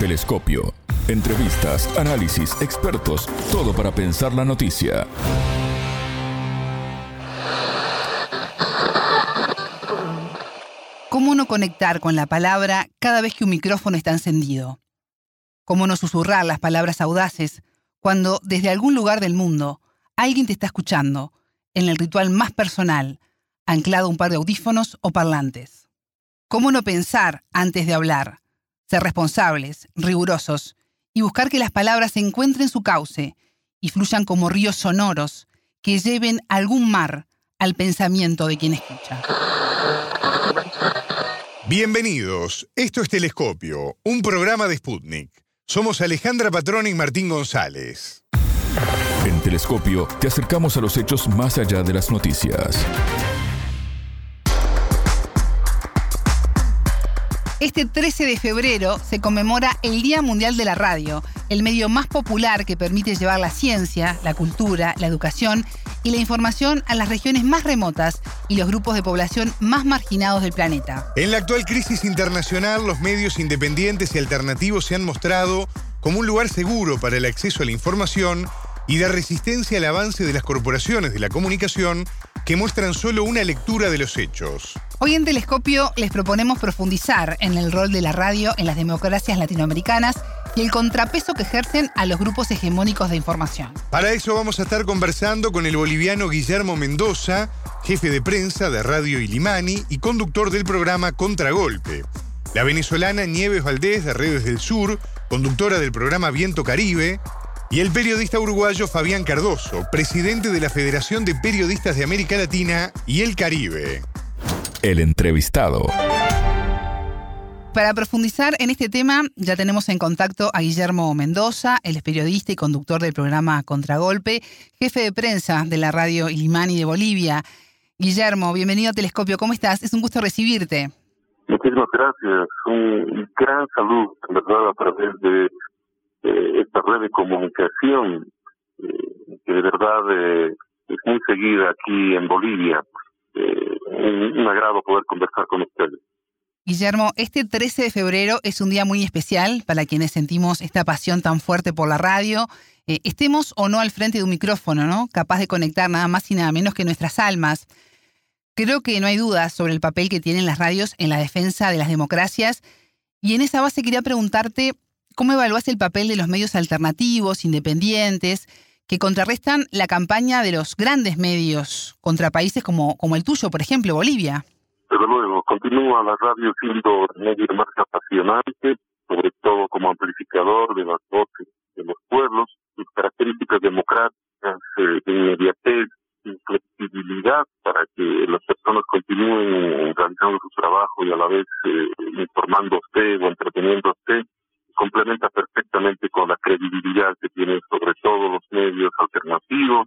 Telescopio. Entrevistas, análisis, expertos, todo para pensar la noticia. ¿Cómo no conectar con la palabra cada vez que un micrófono está encendido? ¿Cómo no susurrar las palabras audaces cuando desde algún lugar del mundo alguien te está escuchando en el ritual más personal, anclado a un par de audífonos o parlantes? ¿Cómo no pensar antes de hablar? Ser responsables, rigurosos y buscar que las palabras encuentren su cauce y fluyan como ríos sonoros que lleven algún mar al pensamiento de quien escucha. Bienvenidos, esto es Telescopio, un programa de Sputnik. Somos Alejandra Patrón y Martín González. En Telescopio te acercamos a los hechos más allá de las noticias. Este 13 de febrero se conmemora el Día Mundial de la Radio, el medio más popular que permite llevar la ciencia, la cultura, la educación y la información a las regiones más remotas y los grupos de población más marginados del planeta. En la actual crisis internacional, los medios independientes y alternativos se han mostrado como un lugar seguro para el acceso a la información y de resistencia al avance de las corporaciones de la comunicación que muestran solo una lectura de los hechos. Hoy en Telescopio les proponemos profundizar en el rol de la radio en las democracias latinoamericanas y el contrapeso que ejercen a los grupos hegemónicos de información. Para eso vamos a estar conversando con el boliviano Guillermo Mendoza, jefe de prensa de Radio Ilimani y conductor del programa Contragolpe. La venezolana Nieves Valdés de Redes del Sur, conductora del programa Viento Caribe, y el periodista uruguayo Fabián Cardoso, presidente de la Federación de Periodistas de América Latina y el Caribe. El entrevistado. Para profundizar en este tema, ya tenemos en contacto a Guillermo Mendoza, él es periodista y conductor del programa Contragolpe, jefe de prensa de la radio Ilimani de Bolivia. Guillermo, bienvenido a Telescopio, ¿cómo estás? Es un gusto recibirte. Muchísimas gracias. Un gran saludo, en verdad, a través de esta red de comunicación, eh, que de verdad eh, es muy seguida aquí en Bolivia. Un, un, agrado poder conversar con ustedes. Guillermo, este 13 de febrero es un día muy especial para quienes sentimos esta pasión tan fuerte por la radio. estemos o no al frente de un micrófono, ¿no? Capaz de conectar nada más y nada menos que nuestras almas. Creo que no hay dudas sobre el papel que tienen las radios en la defensa de las democracias. Y en esa base quería preguntarte ¿Cómo evalúas el papel de los medios alternativos, independientes, que contrarrestan la campaña de los grandes medios contra países como, como el tuyo, por ejemplo, Bolivia? Desde luego, continúa la radio siendo medio más apasionante, sobre todo como amplificador de las voces de los pueblos, sus características democráticas eh, inmediatez, flexibilidad para que las personas continúen realizando su trabajo y a la vez eh, usted o usted complementa perfectamente con la credibilidad que tienen sobre todo los medios alternativos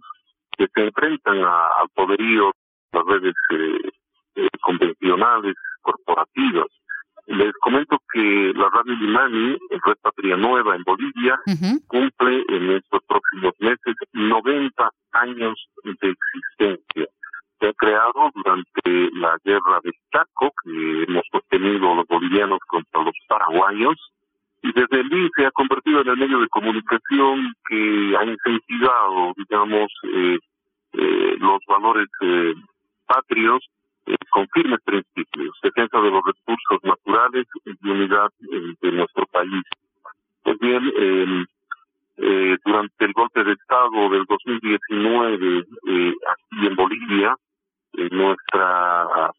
que se enfrentan al poderío de las redes eh, eh, convencionales, corporativas. Les comento que la Radio Limani, Red Patria Nueva en Bolivia, cumple en estos próximos meses 90 años de existencia. Se ha creado durante la guerra de Chaco, que hemos sostenido los bolivianos contra los paraguayos, y desde el se ha convertido en el medio de comunicación que ha incentivado, digamos, eh, eh, los valores eh, patrios con firmes principios, defensa de los recursos naturales y unidad de nuestro país. Pues bien, durante el golpe de Estado del 2019 aquí en Bolivia, nuestra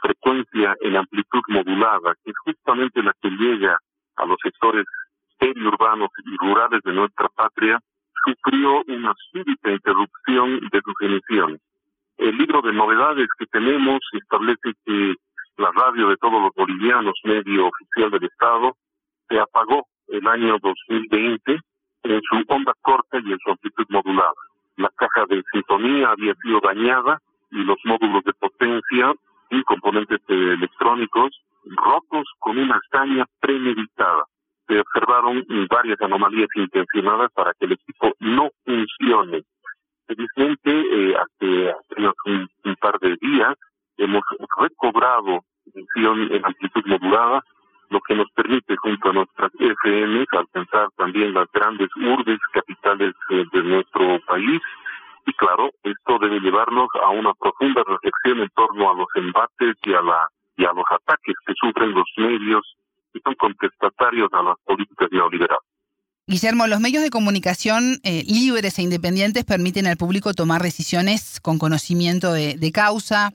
frecuencia en amplitud modulada, que es justamente la que llega a los sectores periurbanos y rurales de nuestra patria, sufrió una súbita interrupción de sus emisiones. El libro de novedades que tenemos establece que la radio de todos los bolivianos, medio oficial del Estado, se apagó el año 2020 en su onda corta y en su amplitud modulada. La caja de sintonía había sido dañada y los módulos de potencia y componentes electrónicos rotos con una hazaña premeditada. Se observaron varias anomalías intencionadas para que el equipo no funcione. Felizmente, eh, hace apenas un, par de días hemos recobrado emisión en amplitud modulada lo que nos permite junto a nuestras FM alcanzar también las grandes urbes capitales eh, de nuestro país. Y claro, esto debe llevarnos a una profunda reflexión en torno a los embates y a, la, y a los ataques que sufren los medios que son contestatarios a las políticas neoliberales. Guillermo, los medios de comunicación eh, libres e independientes permiten al público tomar decisiones con conocimiento de, causa,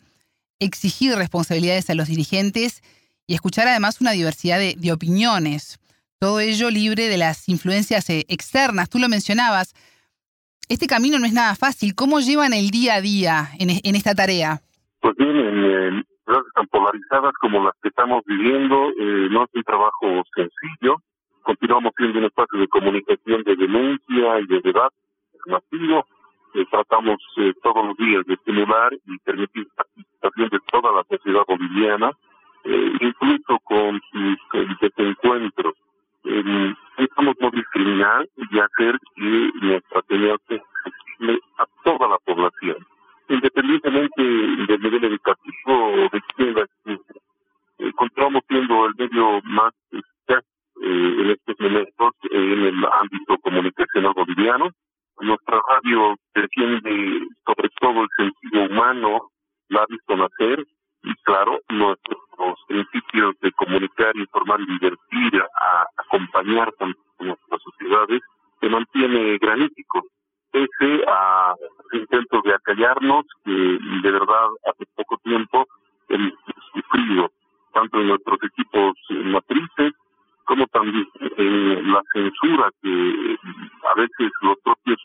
exigir responsabilidades a los dirigentes y escuchar además una diversidad de, opiniones. Todo ello libre de las influencias eh, externas. Tú lo mencionabas. Este camino no es nada fácil. ¿Cómo llevan el día a día en, esta tarea? Pues bien, en tan polarizadas como las que estamos viviendo, eh, no es un trabajo sencillo continuamos siendo un espacio de comunicación, de denuncia y de debate masivo. Eh, tratamos eh, todos los días de estimular y permitir participación de toda la sociedad boliviana, eh, incluso con sus desencuentros. Intentamos no discriminar y hacer que nuestra señal se accesible a toda la población, independientemente del nivel educativo de quién la Encontramos siendo el medio más eh, en estos momentos en el ámbito comunicacional boliviano. Nuestra radio defiende sobre todo el sentido humano, la ha visto nacer y claro, nuestros principios de comunicar, informar y divertir, a, acompañar a nuestras sociedades, se mantiene granítico, pese a intentos de acallarnos que de verdad hace poco tiempo hemos sufrido, tanto en nuestros equipos matrices como también en la censura que a veces los propios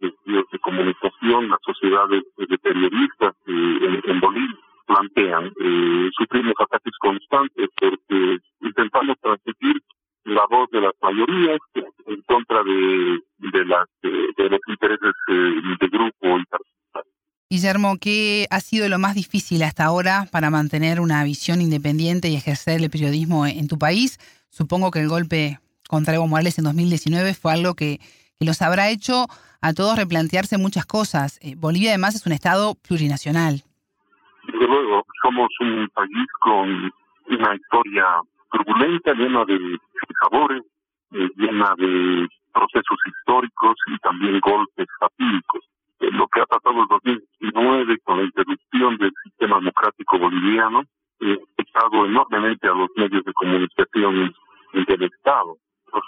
de de comunicación, las sociedades de periodistas eh, en, Bolivia plantean. Eh, sufrimos ataques constantes porque intentamos transmitir la voz de las mayorías en contra de, de, las, de, los intereses eh, de grupo y. Guillermo, ¿qué ha sido lo más difícil hasta ahora para mantener una visión independiente y ejercer el periodismo en tu país? Supongo que el golpe contra Evo Morales en 2019 fue algo que, que los habrá hecho a todos replantearse muchas cosas. Eh, Bolivia además es un estado plurinacional. Desde luego, somos un país con una historia turbulenta, llena de sabores, eh, llena de procesos históricos y también golpes fatídicos. Eh, lo que ha pasado en 2019 con la interrupción del sistema democrático boliviano ha afectado enormemente a los medios de comunicación del Estado.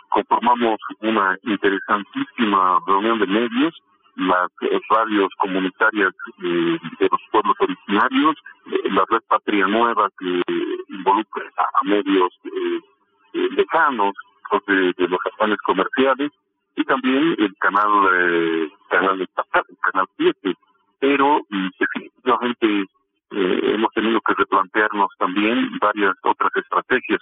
Conformamos una interesantísima reunión de medios, las radios comunitarias eh, de los pueblos originarios, eh, la red Patria Nueva que involucra a, medios eh, eh lejanos de, los canales comerciales y también el canal canal estatal, el canal 7, pero mm, definitivamente eh, hemos tenido que replantearnos también varias otras estrategias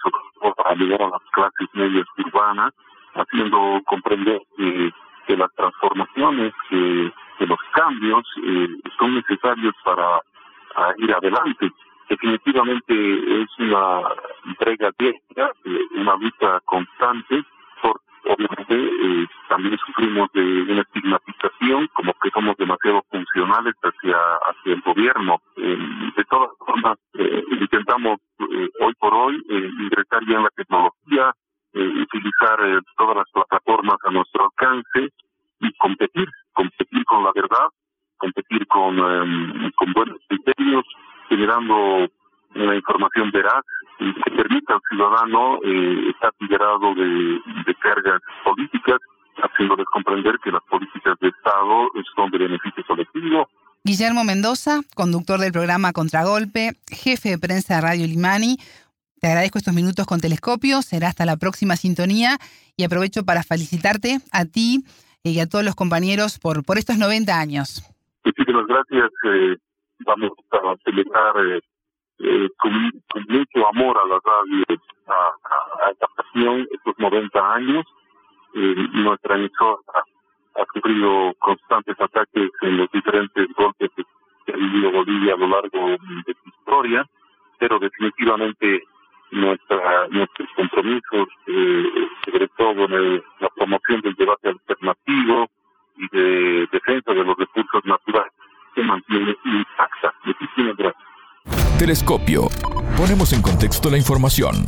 para ayudar a las clases medias urbanas, haciendo comprender que, las transformaciones, que, los cambios eh, son necesarios para ir adelante. Definitivamente es una entrega diaria, eh, una lucha constante obviamente eh, también sufrimos de una estigmatización, como que somos demasiado funcionales hacia, hacia el gobierno. Eh, de todas formas, eh, intentamos hoy por hoy ingresar bien la tecnología, utilizar todas las plataformas a nuestro alcance y competir, competir con la verdad, competir con, con buenos criterios, generando una información veraz que permita al ciudadano eh, estar liberado de, cargas políticas, haciéndoles comprender que las políticas de Estado son de beneficio colectivo. Guillermo Mendoza, conductor del programa Contragolpe, jefe de prensa de Radio Limani. Te agradezco estos minutos con Telescopio. Será hasta la próxima sintonía y aprovecho para felicitarte a ti y a todos los compañeros por, por estos 90 años. Muchísimas gracias. Eh, vamos a celebrar eh, eh, con, mucho amor a la radio, a, esta pasión, estos 90 años. Nuestra emisora ha sufrido constantes ataques en los diferentes golpes que ha vivido Bolivia a lo largo de su historia, pero definitivamente nuestra, nuestros compromisos, eh, sobre todo en la promoción del debate alternativo y de defensa de los recursos naturales, se mantiene intacta. Muchísimas gracias. Telescopio. Ponemos en contexto la información.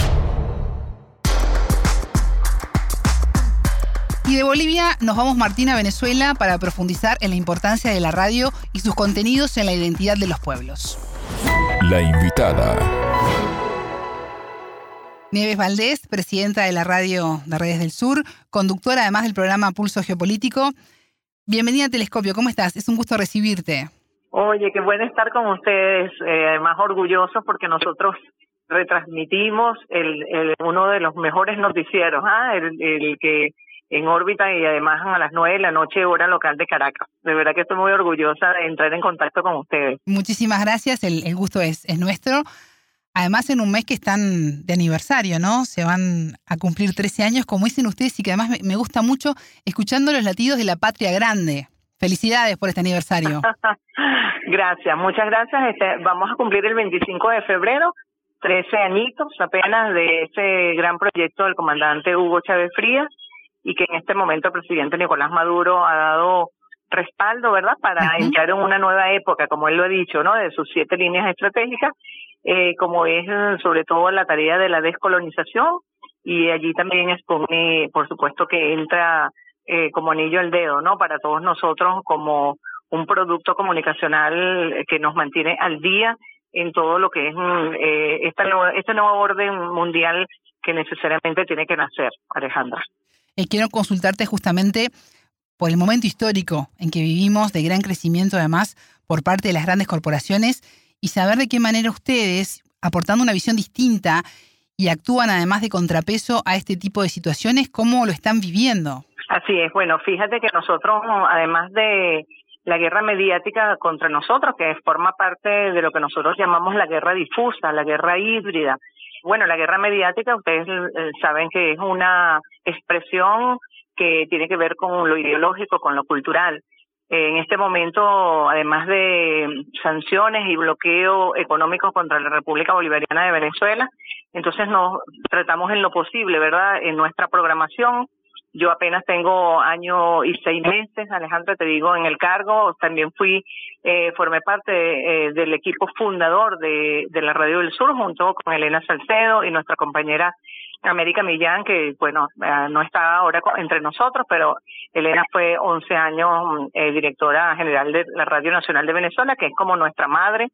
Y de Bolivia nos vamos Martín a Venezuela para profundizar en la importancia de la radio y sus contenidos en la identidad de los pueblos. La invitada. Nieves Valdés, presidenta de la radio de Redes del Sur, conductora además del programa Pulso Geopolítico. Bienvenida a Telescopio, ¿cómo estás? Es un gusto recibirte. Oye, qué bueno estar con ustedes, eh, más orgullosos porque nosotros retransmitimos el, el, uno de los mejores noticieros, ¿ah? el, que en órbita y además a las nueve de la noche hora local de Caracas. De verdad que estoy muy orgullosa de entrar en contacto con ustedes. Muchísimas gracias, el, el gusto es, es nuestro. Además, en un mes que están de aniversario, ¿no? Se van a cumplir 13 años, como dicen ustedes, y que además me gusta mucho escuchando los latidos de la patria grande. Felicidades por este aniversario. gracias, muchas gracias. Este, vamos a cumplir el 25 de febrero, 13 añitos apenas de ese gran proyecto del comandante Hugo Chávez Frías y que en este momento el presidente Nicolás Maduro ha dado respaldo, ¿verdad?, para entrar en una nueva época, como él lo ha dicho, ¿no?, de sus siete líneas estratégicas, eh, como es sobre todo la tarea de la descolonización y allí también expone, por supuesto, que entra eh, como anillo al dedo, ¿no? Para todos nosotros como un producto comunicacional que nos mantiene al día en todo lo que es eh, esta este nuevo orden mundial que necesariamente tiene que nacer, Alejandra. Eh, quiero consultarte justamente por el momento histórico en que vivimos, de gran crecimiento además por parte de las grandes corporaciones, y saber de qué manera ustedes, aportando una visión distinta y actúan además de contrapeso a este tipo de situaciones, ¿cómo lo están viviendo? Así es, bueno, fíjate que nosotros, además de la guerra mediática contra nosotros, que forma parte de lo que nosotros llamamos la guerra difusa, la guerra híbrida. Bueno, la guerra mediática, ustedes eh, saben que es una expresión que tiene que ver con lo ideológico, con lo cultural. En este momento, además de sanciones y bloqueo económico contra la República Bolivariana de Venezuela, entonces nos tratamos en lo posible, ¿verdad? En nuestra programación yo apenas tengo año y seis meses, Alejandro, te digo, en el cargo. También fui, eh, formé parte eh, del equipo fundador de, de la Radio del Sur junto con Elena Salcedo y nuestra compañera América Millán, que bueno, eh, no está ahora entre nosotros, pero Elena fue 11 años eh, directora general de la Radio Nacional de Venezuela, que es como nuestra madre,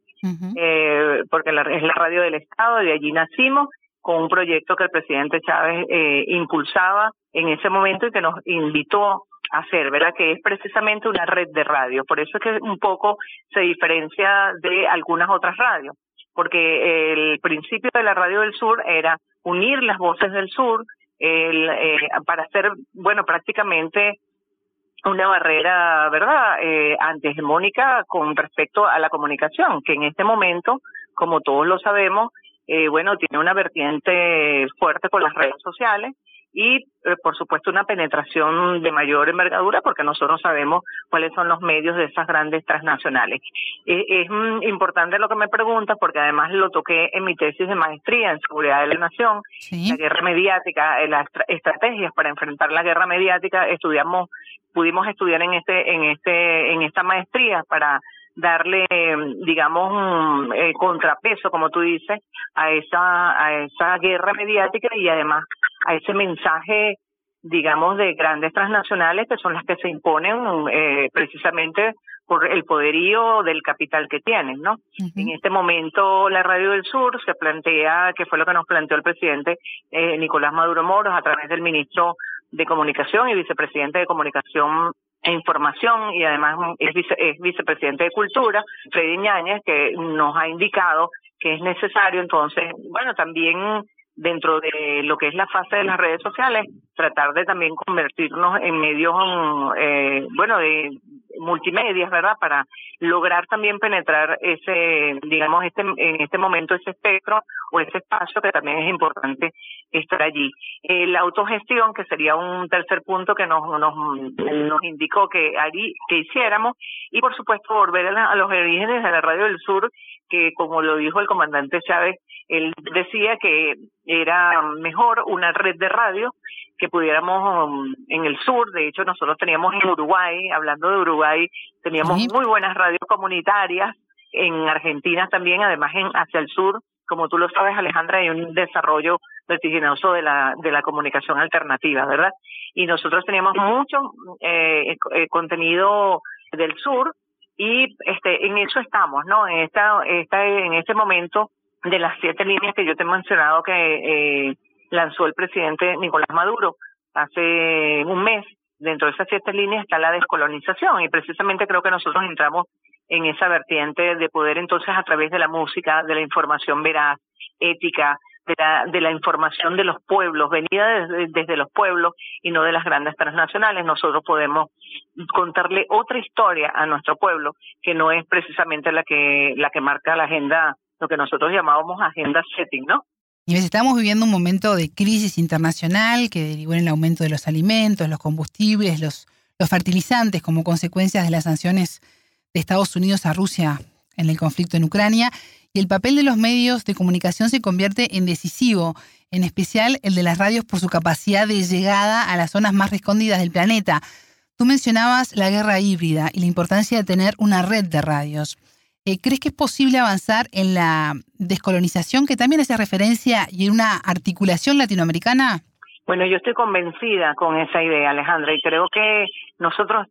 eh, porque la, es la radio del Estado, y de allí nacimos con un proyecto que el presidente Chávez eh, impulsaba en ese momento y que nos invitó a hacer, ¿verdad? Que es precisamente una red de radio. Por eso es que un poco se diferencia de algunas otras radios, porque el principio de la Radio del Sur era unir las voces del sur eh, para hacer, bueno, prácticamente una barrera, ¿verdad?, eh, antihegemónica con respecto a la comunicación, que en este momento, como todos lo sabemos, eh, bueno, tiene una vertiente fuerte con las redes sociales y, eh, por supuesto, una penetración de mayor envergadura porque nosotros sabemos cuáles son los medios de esas grandes transnacionales. Eh, es mm, importante lo que me preguntas porque además lo toqué en mi tesis de maestría en seguridad de la nación, la guerra mediática, eh, las estrategias para enfrentar la guerra mediática, estudiamos, pudimos estudiar en este, en este, en esta maestría para darle, digamos, eh, contrapeso, como tú dices, a esa, a esa guerra mediática y además a ese mensaje, digamos, de grandes transnacionales que son las que se imponen eh, precisamente por el poderío del capital que tienen, ¿no? En este momento la Radio del Sur se plantea, que fue lo que nos planteó el presidente eh, Nicolás Maduro Moros a través del ministro de Comunicación y vicepresidente de Comunicación e información y además es, es vicepresidente de Cultura, Freddy Ñáñez, que nos ha indicado que es necesario entonces, bueno, también dentro de lo que es la fase de las redes sociales, tratar de también convertirnos en medios, eh, bueno, de multimedia, ¿verdad? Para lograr también penetrar ese, digamos, este, en este momento ese espectro o ese espacio que también es importante estar allí. Eh, la autogestión, que sería un tercer punto que nos, nos, nos indicó que, allí, que hiciéramos, y por supuesto volver a, a los orígenes de la Radio del Sur, que como lo dijo el comandante Chávez, él decía que era mejor una red de radio que pudiéramos um, en el sur, de hecho nosotros teníamos en Uruguay, hablando de Uruguay, teníamos muy buenas radios comunitarias, en Argentina también, además en hacia el sur. Como tú lo sabes, Alejandra, hay un desarrollo vertiginoso de la, de la comunicación alternativa, ¿verdad? Y nosotros teníamos mucho eh, eh, contenido del sur y este en eso estamos, ¿no? En esta, esta en este momento de las siete líneas que yo te he mencionado que eh, lanzó el presidente Nicolás Maduro hace un mes. Dentro de esas siete líneas está la descolonización y precisamente creo que nosotros entramos en esa vertiente de poder entonces a través de la música, de la información veraz, ética, de la, de la información de los pueblos, venida desde, los pueblos y no de las grandes transnacionales, nosotros podemos contarle otra historia a nuestro pueblo que no es precisamente la que la que marca la agenda, lo que nosotros llamábamos agenda setting, ¿no? Y estamos viviendo un momento de crisis internacional que derivó en el aumento de los alimentos, los combustibles, los, los fertilizantes como consecuencias de las sanciones de Estados Unidos a Rusia en el conflicto en Ucrania. Y el papel de los medios de comunicación se convierte en decisivo, en especial el de las radios por su capacidad de llegada a las zonas más rescondidas del planeta. Tú mencionabas la guerra híbrida y la importancia de tener una red de radios. Eh, ¿Crees que es posible avanzar en la descolonización, que también hace referencia, y en una articulación latinoamericana? Bueno, yo estoy convencida con esa idea, Alejandra, y creo que nosotros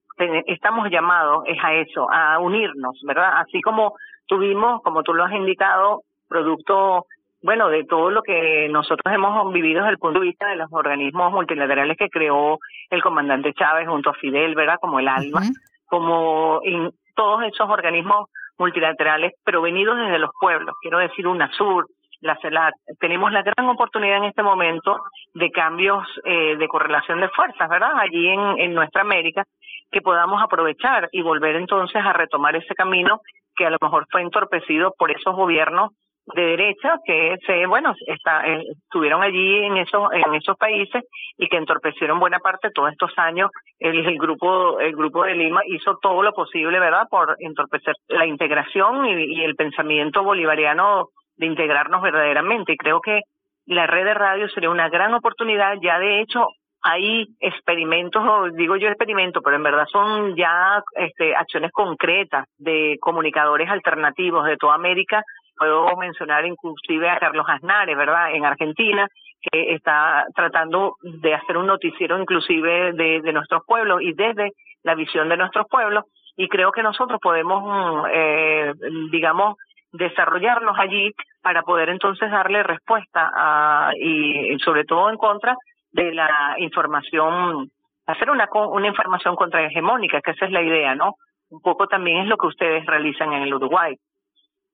estamos llamados es a eso, a unirnos, ¿verdad? Así como tuvimos, como tú lo has indicado, producto, bueno, de todo lo que nosotros hemos vivido desde el punto de vista de los organismos multilaterales que creó el comandante Chávez junto a Fidel, ¿verdad? Como el ALMA, como en todos esos organismos multilaterales provenidos desde los pueblos, quiero decir UNASUR, la CELAC. Tenemos la gran oportunidad en este momento de cambios eh, de correlación de fuerzas, ¿verdad? Allí en, en nuestra América, que podamos aprovechar y volver entonces a retomar ese camino que a lo mejor fue entorpecido por esos gobiernos de derecha que se bueno está, eh, estuvieron allí en esos en esos países y que entorpecieron buena parte todos estos años. El, el grupo el grupo de Lima hizo todo lo posible verdad por entorpecer la integración y, y el pensamiento bolivariano de integrarnos verdaderamente. Y creo que la red de radio sería una gran oportunidad. Ya de hecho hay experimentos, digo yo experimentos, pero en verdad son ya este, acciones concretas de comunicadores alternativos de toda América Puedo mencionar inclusive a Carlos Aznares, ¿verdad? En Argentina, que está tratando de hacer un noticiero inclusive de, nuestros pueblos y desde la visión de nuestros pueblos. Y creo que nosotros podemos, eh, digamos, desarrollarnos allí para poder entonces darle respuesta a, y sobre todo en contra de la información, hacer una, una información contrahegemónica, que esa es la idea, ¿no? Un poco también es lo que ustedes realizan en el Uruguay.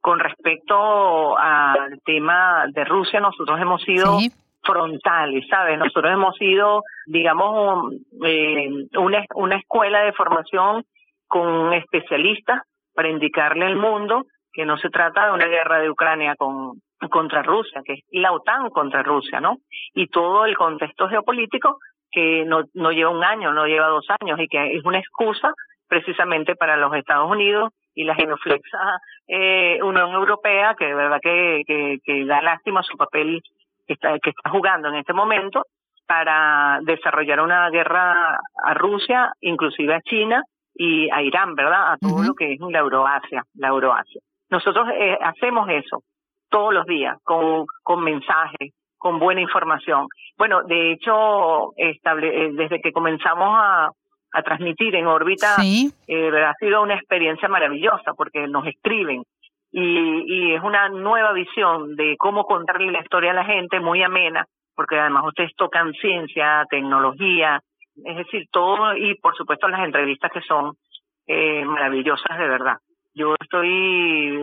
Con respecto al tema de Rusia, nosotros hemos sido frontales, ¿sabes? Nosotros hemos sido, digamos, eh, una, una escuela de formación con especialistas para indicarle al mundo que no se trata de una guerra de Ucrania con, contra Rusia, que es la OTAN contra Rusia, ¿no? Y todo el contexto geopolítico que no, no lleva un año, no lleva dos años y que es una excusa precisamente para los Estados Unidos y la genuflexa eh, Unión Europea, que de verdad que, que, da lástima su papel que está, que está jugando en este momento para desarrollar una guerra a Rusia, inclusive a China y a Irán, ¿verdad? A todo lo que es la Euroasia, la Euroasia. Nosotros eh, hacemos eso todos los días con, con mensajes, con buena información. Bueno, de hecho, estable, eh, desde que comenzamos a, a transmitir en órbita, eh, ha sido una experiencia maravillosa porque nos escriben y, y es una nueva visión de cómo contarle la historia a la gente, muy amena, porque además ustedes tocan ciencia, tecnología, es decir, todo y por supuesto las entrevistas que son eh, maravillosas de verdad. Yo estoy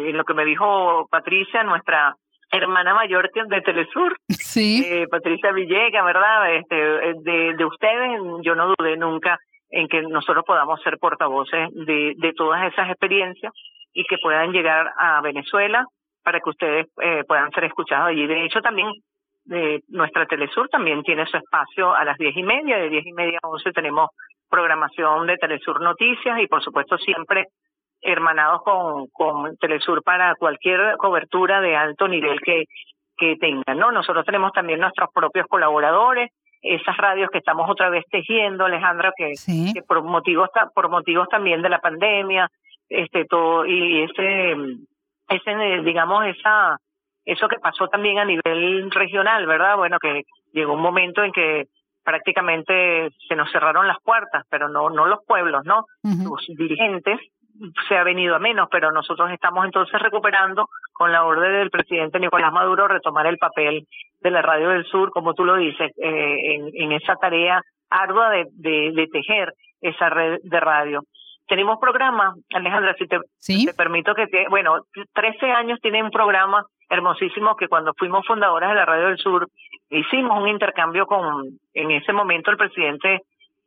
en lo que me dijo Patricia, nuestra hermana mayor de Telesur, sí. eh, Patricia Villega, ¿verdad? Este, de, de ustedes, yo no dudé nunca en que nosotros podamos ser portavoces de, de todas esas experiencias y que puedan llegar a Venezuela para que ustedes eh, puedan ser escuchados allí. De hecho, también de nuestra Telesur también tiene su espacio a las diez y media, de diez y media a once tenemos programación de Telesur Noticias y por supuesto siempre hermanados con, con Telesur para cualquier cobertura de alto nivel que, que tengan, ¿no? Nosotros tenemos también nuestros propios colaboradores, esas radios que estamos otra vez tejiendo, Alejandra, que, que por motivos por motivos también de la pandemia, este todo y ese ese digamos esa eso que pasó también a nivel regional, ¿verdad? Bueno, que llegó un momento en que prácticamente se nos cerraron las puertas, pero no no los pueblos, ¿no? Los dirigentes se ha venido a menos, pero nosotros estamos entonces recuperando con la orden del presidente Nicolás Maduro retomar el papel de la Radio del Sur, como tú lo dices, eh, en, en, esa tarea ardua de, de, de, tejer esa red de radio. Tenemos programas, Alejandra, si te, te permito que te, bueno, 13 años tiene un programa hermosísimo que cuando fuimos fundadoras de la Radio del Sur hicimos un intercambio con, en ese momento el presidente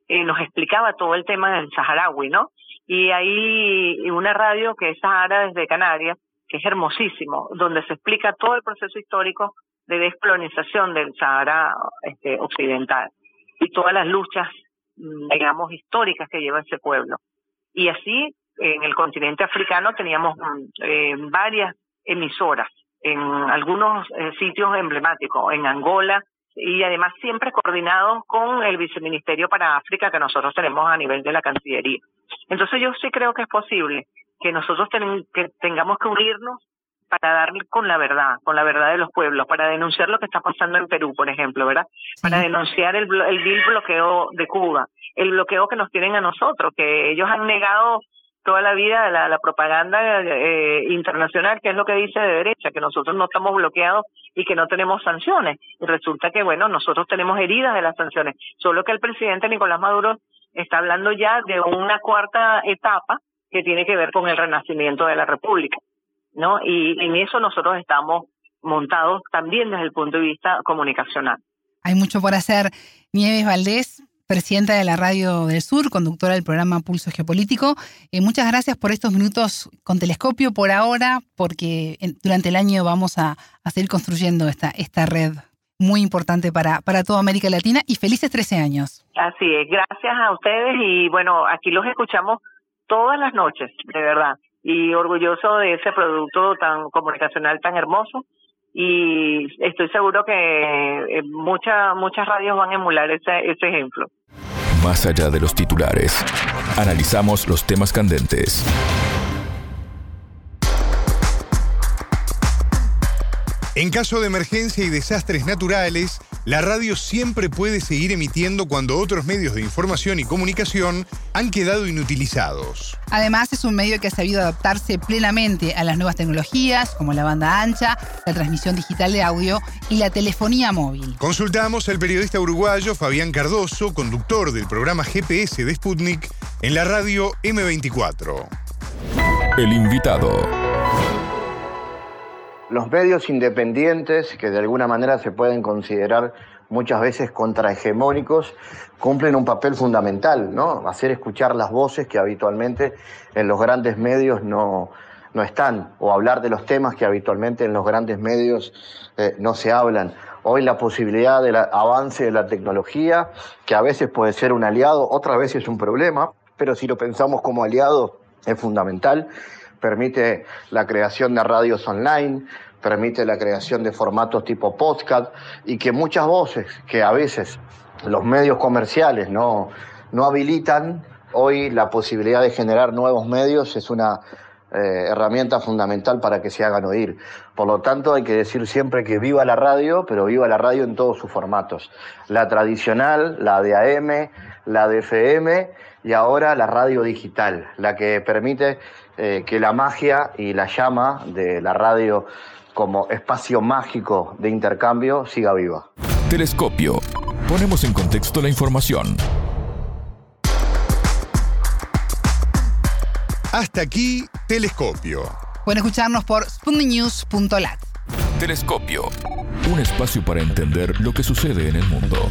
eh, nos explicaba todo el tema del saharaui, ¿no? Y hay una radio que es Sahara desde Canarias, que es hermosísimo, donde se explica todo el proceso histórico de descolonización del Sahara este, occidental y todas las luchas, mm, digamos, históricas que lleva ese pueblo. Y así, en el continente africano teníamos mm, eh, varias emisoras en algunos eh, sitios emblemáticos, en Angola, y además siempre coordinados con el viceministerio para África que nosotros tenemos a nivel de la Cancillería. Entonces yo sí creo que es posible que nosotros que tengamos que unirnos para dar con la verdad, con la verdad de los pueblos, para denunciar lo que está pasando en Perú, por ejemplo, ¿verdad? Para denunciar el, el vil bloqueo de Cuba, el bloqueo que nos tienen a nosotros, que ellos han negado toda la vida la, la propaganda eh, internacional, que es lo que dice de derecha, que nosotros no estamos bloqueados y que no tenemos sanciones. Y resulta que, bueno, nosotros tenemos heridas de las sanciones. Solo que el presidente Nicolás Maduro está hablando ya de una cuarta etapa que tiene que ver con el renacimiento de la República, ¿no? Y en eso nosotros estamos montados también desde el punto de vista comunicacional. Hay mucho por hacer. Nieves Valdés, presidenta de la Radio del Sur, conductora del programa Pulso Geopolítico. Eh, muchas gracias por estos minutos con telescopio por ahora, porque durante el año vamos a, seguir construyendo esta, esta red muy importante para, para toda América Latina y felices 13 años. Así es, gracias a ustedes y bueno, aquí los escuchamos todas las noches, de verdad, y orgulloso de ese producto tan comunicacional tan hermoso y estoy seguro que eh, muchas muchas radios van a emular ese, ese ejemplo. Más allá de los titulares, analizamos los temas candentes. En caso de emergencia y desastres naturales, la radio siempre puede seguir emitiendo cuando otros medios de información y comunicación han quedado inutilizados. Además, es un medio que ha sabido adaptarse plenamente a las nuevas tecnologías, como la banda ancha, la transmisión digital de audio y la telefonía móvil. Consultamos al periodista uruguayo Fabián Cardoso, conductor del programa GPS de Sputnik, en la radio M24. El invitado los medios independientes, que de alguna manera se pueden considerar muchas veces contrahegemónicos, cumplen un papel fundamental, ¿no? Hacer escuchar las voces que habitualmente en los grandes medios no, no están, o hablar de los temas que habitualmente en los grandes medios eh, no se hablan. Hoy la posibilidad del avance de la tecnología, que a veces puede ser un aliado, otras veces es un problema, pero si lo pensamos como aliado es fundamental permite la creación de radios online, permite la creación de formatos tipo podcast y que muchas voces que a veces los medios comerciales no, no habilitan, hoy la posibilidad de generar nuevos medios es una eh, herramienta fundamental para que se hagan oír. Por lo tanto, hay que decir siempre que viva la radio, pero viva la radio en todos sus formatos. La tradicional, la de AM, la de FM y ahora la radio digital, la que permite eh, que la magia y la llama de la radio como espacio mágico de intercambio siga viva. Telescopio. Ponemos en contexto la información. Hasta aquí, Telescopio. Pueden escucharnos por sputniknews.lat. Telescopio. Un espacio para entender lo que sucede en el mundo.